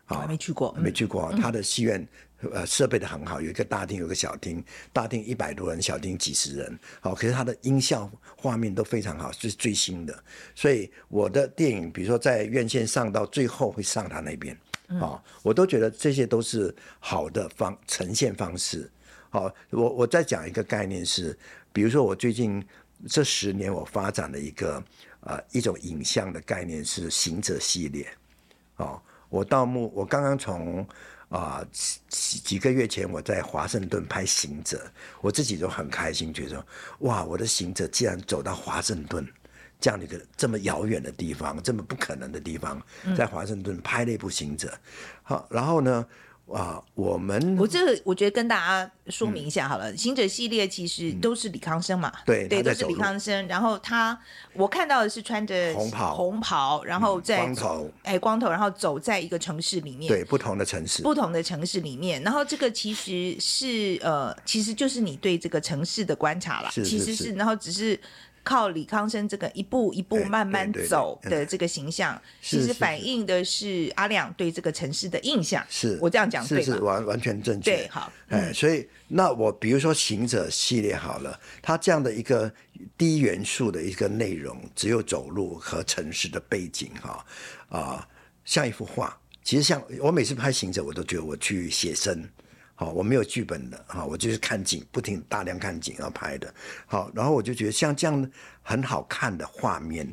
B: 我还没去过，
A: 没去过，它的戏院。呃，设备的很好，有一个大厅，有一个小厅，大厅一百多人，小厅几十人。好，可是它的音效、画面都非常好，是最新的。所以我的电影，比如说在院线上到最后会上它那边，啊，我都觉得这些都是好的方呈现方式。好，我我再讲一个概念是，比如说我最近这十年我发展的一个呃一种影像的概念是行者系列。哦，我到目我刚刚从。啊，几几个月前我在华盛顿拍《行者》，我自己都很开心，觉得哇，我的行者既然走到华盛顿这样的一个这么遥远的地方，这么不可能的地方，在华盛顿拍了一部《行者》。好，然后呢？啊，我们
B: 我这个我觉得跟大家说明一下好了，嗯，行者系列其实都是李康生嘛，
A: 嗯、对
B: 对，都是李康生。然后他，我看到的是穿着红袍，红袍，然后在
A: 光头，
B: 哎，光头，然后走在一个城市里面，
A: 对，不同的城市，
B: 不同的城市里面。然后这个其实是呃，其实就是你对这个城市的观察了，其实是，然后只是。靠李康生这个一步一步慢慢走的这个形象，其实反映的是阿亮对这个城市的印象。
A: 是
B: 我这样讲对吗？
A: 是是完完全正确。
B: 对，好。
A: 哎、嗯，所以那我比如说行者系列好了，它这样的一个低元素的一个内容，只有走路和城市的背景哈啊、像一幅画。其实像我每次拍行者，我都觉得我去写生。好，我没有剧本的，哈，我就是看景，不停大量看景然后拍的，好，然后我就觉得像这样很好看的画面，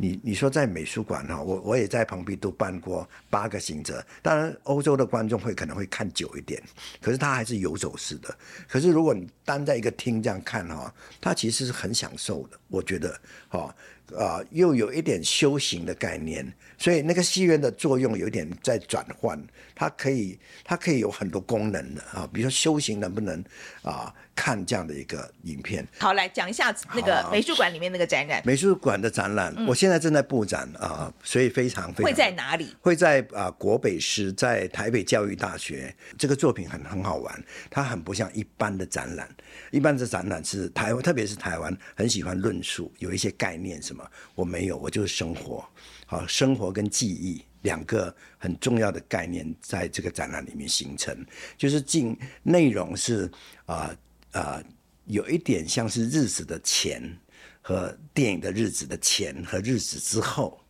A: 你你说在美术馆哈，我我也在旁边都办过八个行者，当然欧洲的观众会可能会看久一点，可是他还是游走式的，可是如果你单在一个厅这样看哈，他其实是很享受的，我觉得，哈。啊、又有一点修行的概念，所以那个戏院的作用有点在转换，它可以它可以有很多功能的啊，比如说修行能不能啊、呃、看这样的一个影片？
B: 好，来讲一下那个美术馆里面那个展览。
A: 美术馆的展览，我现在正在布展啊、呃，所以非常非常。
B: 会在哪里？
A: 会在啊、呃、国北师，在台北教育大学。这个作品很很好玩，它很不像一般的展览，一般的展览是台湾，特别是台湾很喜欢论述，有一些概念什么。我没有，我就是生活，好，生活跟记忆两个很重要的概念，在这个展览里面形成，就是进内容是啊啊、呃呃，有一点像是日子的前和电影的日子的前和日子之后，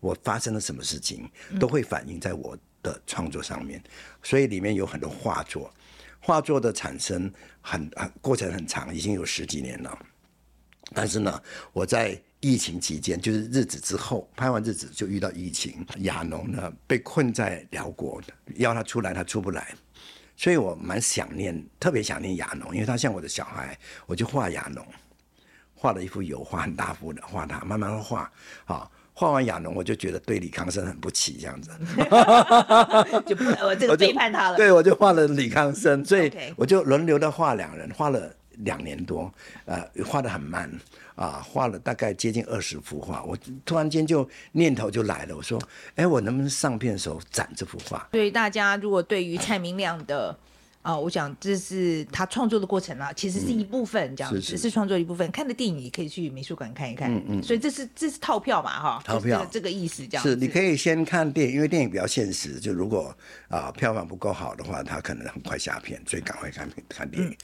A: 我发生了什么事情，都会反映在我的创作上面，所以里面有很多画作，画作的产生很很过程很长，已经有十几年了。但是呢，我在疫情期间，就是日子之后拍完日子就遇到疫情，亚农呢被困在辽国，要他出来他出不来，所以我蛮想念，特别想念亚农，因为他像我的小孩，我就画亚农，画了一幅油画，很大幅的画他，慢慢画，啊，画完亚农，我就觉得对李康生很不起，这样子，
B: 就不我这个背叛他了。
A: 对，我就画了李康生，所以我就轮流的画两人，画了两年多，呃，画的很慢啊，画了大概接近二十幅画。我突然间就念头就来了，我说，哎，我能不能上片的时候展这幅画？
B: 所以大家如果对于蔡明亮的。啊、哦，我想这是他创作的过程啊，其实是一部分这样子，只、嗯、是创作一部分。看的电影也可以去美术馆看一看，嗯嗯。所以这是这是套票嘛，哈，套票、就是、这个意思这样子。
A: 是，你可以先看电影，因为电影比较现实，就如果啊、呃、票房不够好的话，他可能很快下片，所以赶快看看电影。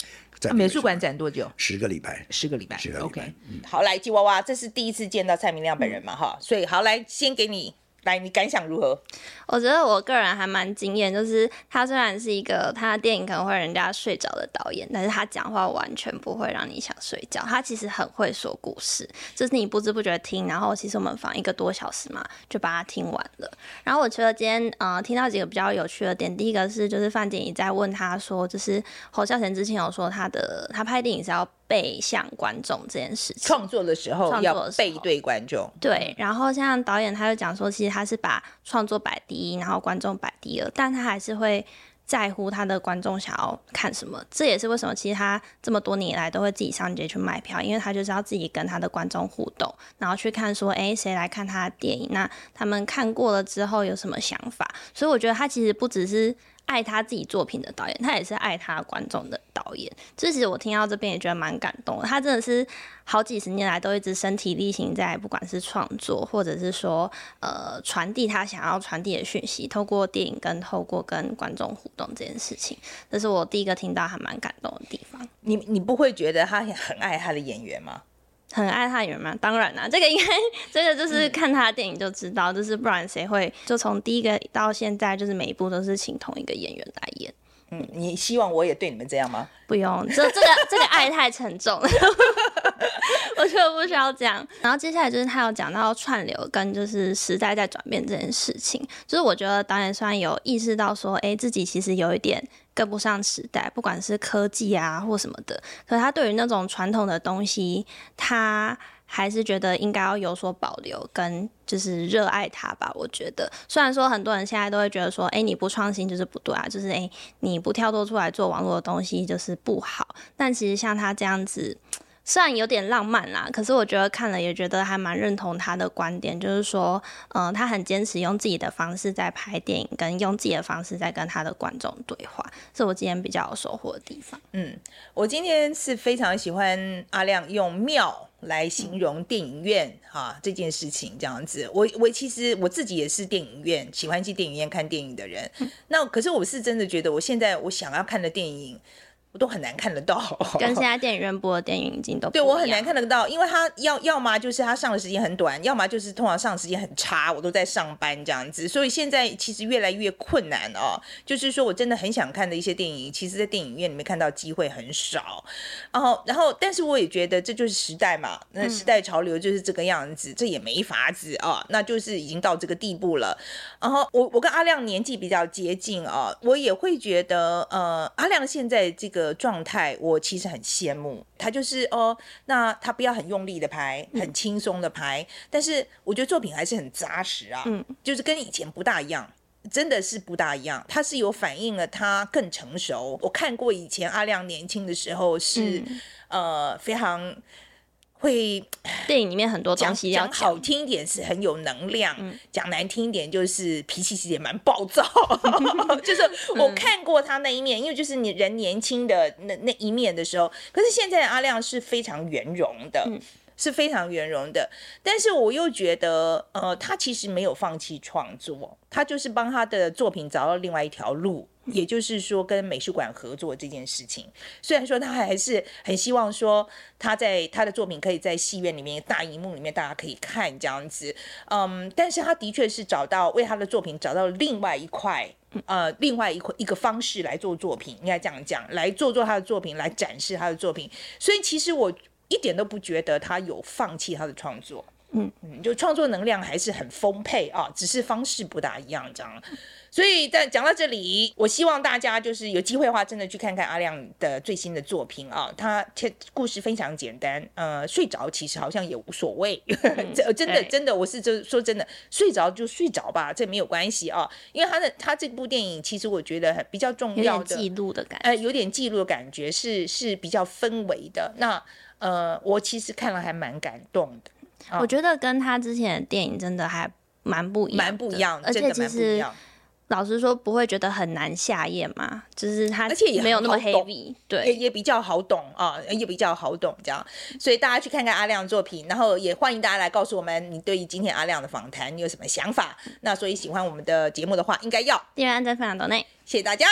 B: 美术馆展多久？
A: 十个礼拜，
B: 十个礼拜，
A: 十个礼拜。
B: 好，来吉娃娃，这是第一次见到蔡明亮本人嘛，哈、嗯，所以好来先给你。来，你感想如何？
C: 我觉得我个人还蛮惊艳，就是他虽然是一个他的电影可能会人家睡着的导演，但是他讲话完全不会让你想睡觉。他其实很会说故事，就是你不知不觉听，然后其实我们放一个多小时嘛，就把它听完了。然后我觉得今天呃听到几个比较有趣的点，第一个是就是范景怡在问他说，就是侯孝贤之前有说他的他拍电影是要。背向观众这件事情，
B: 创作的时候要背对观众。
C: 对，然后像导演他就讲说，其实他是把创作摆第一，然后观众摆第二，但他还是会在乎他的观众想要看什么。这也是为什么其实他这么多年以来都会自己上街去卖票，因为他就是要自己跟他的观众互动，然后去看说，哎，谁来看他的电影？那他们看过了之后有什么想法？所以我觉得他其实不只是。爱他自己作品的导演，他也是爱他观众的导演。这其实我听到这边也觉得蛮感动的。他真的是好几十年来都一直身体力行在，不管是创作，或者是说呃传递他想要传递的讯息，透过电影跟透过跟观众互动这件事情，这是我第一个听到还蛮感动的地方。
B: 你你不会觉得他很爱他的演员吗？
C: 很爱他的演员吗？当然啦、啊，这个应该 这个就是看他的电影就知道，嗯、就是不然谁会就从第一个到现在，就是每一部都是请同一个演员来演。
B: 嗯，你希望我也对你们这样吗？
C: 不用，这这个 这个爱太沉重了，我觉得不需要这样。然后接下来就是他有讲到串流跟就是时代在转变这件事情，就是我觉得导演虽然有意识到说，哎，自己其实有一点。跟不上时代，不管是科技啊或什么的，可他对于那种传统的东西，他还是觉得应该要有所保留，跟就是热爱它吧。我觉得，虽然说很多人现在都会觉得说，哎，你不创新就是不对啊，就是哎，你不跳脱出来做网络的东西就是不好。但其实像他这样子。虽然有点浪漫啦，可是我觉得看了也觉得还蛮认同他的观点，就是说，嗯、呃，他很坚持用自己的方式在拍电影，跟用自己的方式在跟他的观众对话，是我今天比较有收获的地方。
B: 嗯，我今天是非常喜欢阿亮用妙来形容电影院哈、啊、这件事情，这样子。我我其实我自己也是电影院喜欢去电影院看电影的人，那可是我是真的觉得，我现在我想要看的电影。我都很难看得到，
C: 跟现在电影院播的电影已经都
B: 对我很难看得到，因为他要要么就是他上的时间很短，要么就是通常上的时间很差，我都在上班这样子，所以现在其实越来越困难哦。就是说我真的很想看的一些电影，其实在电影院里面看到机会很少，然后然后但是我也觉得这就是时代嘛，那时代潮流就是这个样子，嗯、这也没法子啊、哦，那就是已经到这个地步了。然后我我跟阿亮年纪比较接近啊、哦，我也会觉得呃阿亮现在这个。的状态，我其实很羡慕。他，就是哦，那他不要很用力的拍，很轻松的拍，嗯，但是我觉得作品还是很扎实啊，嗯，就是跟以前不大一样，真的是不大一样，他是有反映了他更成熟。我看过以前阿亮年轻的时候是，嗯，呃非常。会
C: 电影里面很多东西要
B: 讲，好听一点是很有能量，嗯、讲难听一点就是脾气其实也蛮暴躁。就是我看过他那一面，因为就是你人年轻的那那一面的时候，可是现在的阿亮是非常圆融的。嗯是非常圆融的，但是我又觉得，呃，他其实没有放弃创作，他就是帮他的作品找到另外一条路，也就是说跟美术馆合作这件事情。虽然说他还是很希望说他在他的作品可以在戏院里面大荧幕里面大家可以看这样子，嗯，但是他的确是找到为他的作品找到另外一块，呃，另外一块一个方式来做作品，应该这样讲，来做做他的作品，来展示他的作品。所以其实我。一点都不觉得他有放弃他的创作，嗯嗯，就创作能量还是很丰沛啊，只是方式不大一样这样。所以在讲到这里，我希望大家就是有机会的话，真的去看看阿亮的最新的作品啊。他故事非常简单，呃，睡着其实好像也无所谓。嗯、真的真的，我是就说真的，睡着就睡着吧，这没有关系啊。因为他的他这部电影，其实我觉得比较重要的
C: 记录的感觉，
B: 呃，有点记录的感觉是是比较氛围的。那呃，我其实看了还蛮感动的。
C: 啊、我觉得跟他之前的电影真的还蛮不一样，
B: 蛮不一样，
C: 而且其实。老实说，不会觉得很难下咽嘛？就是他，而且也没有那么 heavy，对，
B: 也也比较好懂啊，也比较好懂这样。所以大家去看看阿亮的作品，然后也欢迎大家来告诉我们你对于今天阿亮的访谈你有什么想法。那所以喜欢我们的节目的话，应该要
C: 订阅、按赞、分享、抖内，
B: 谢谢大家。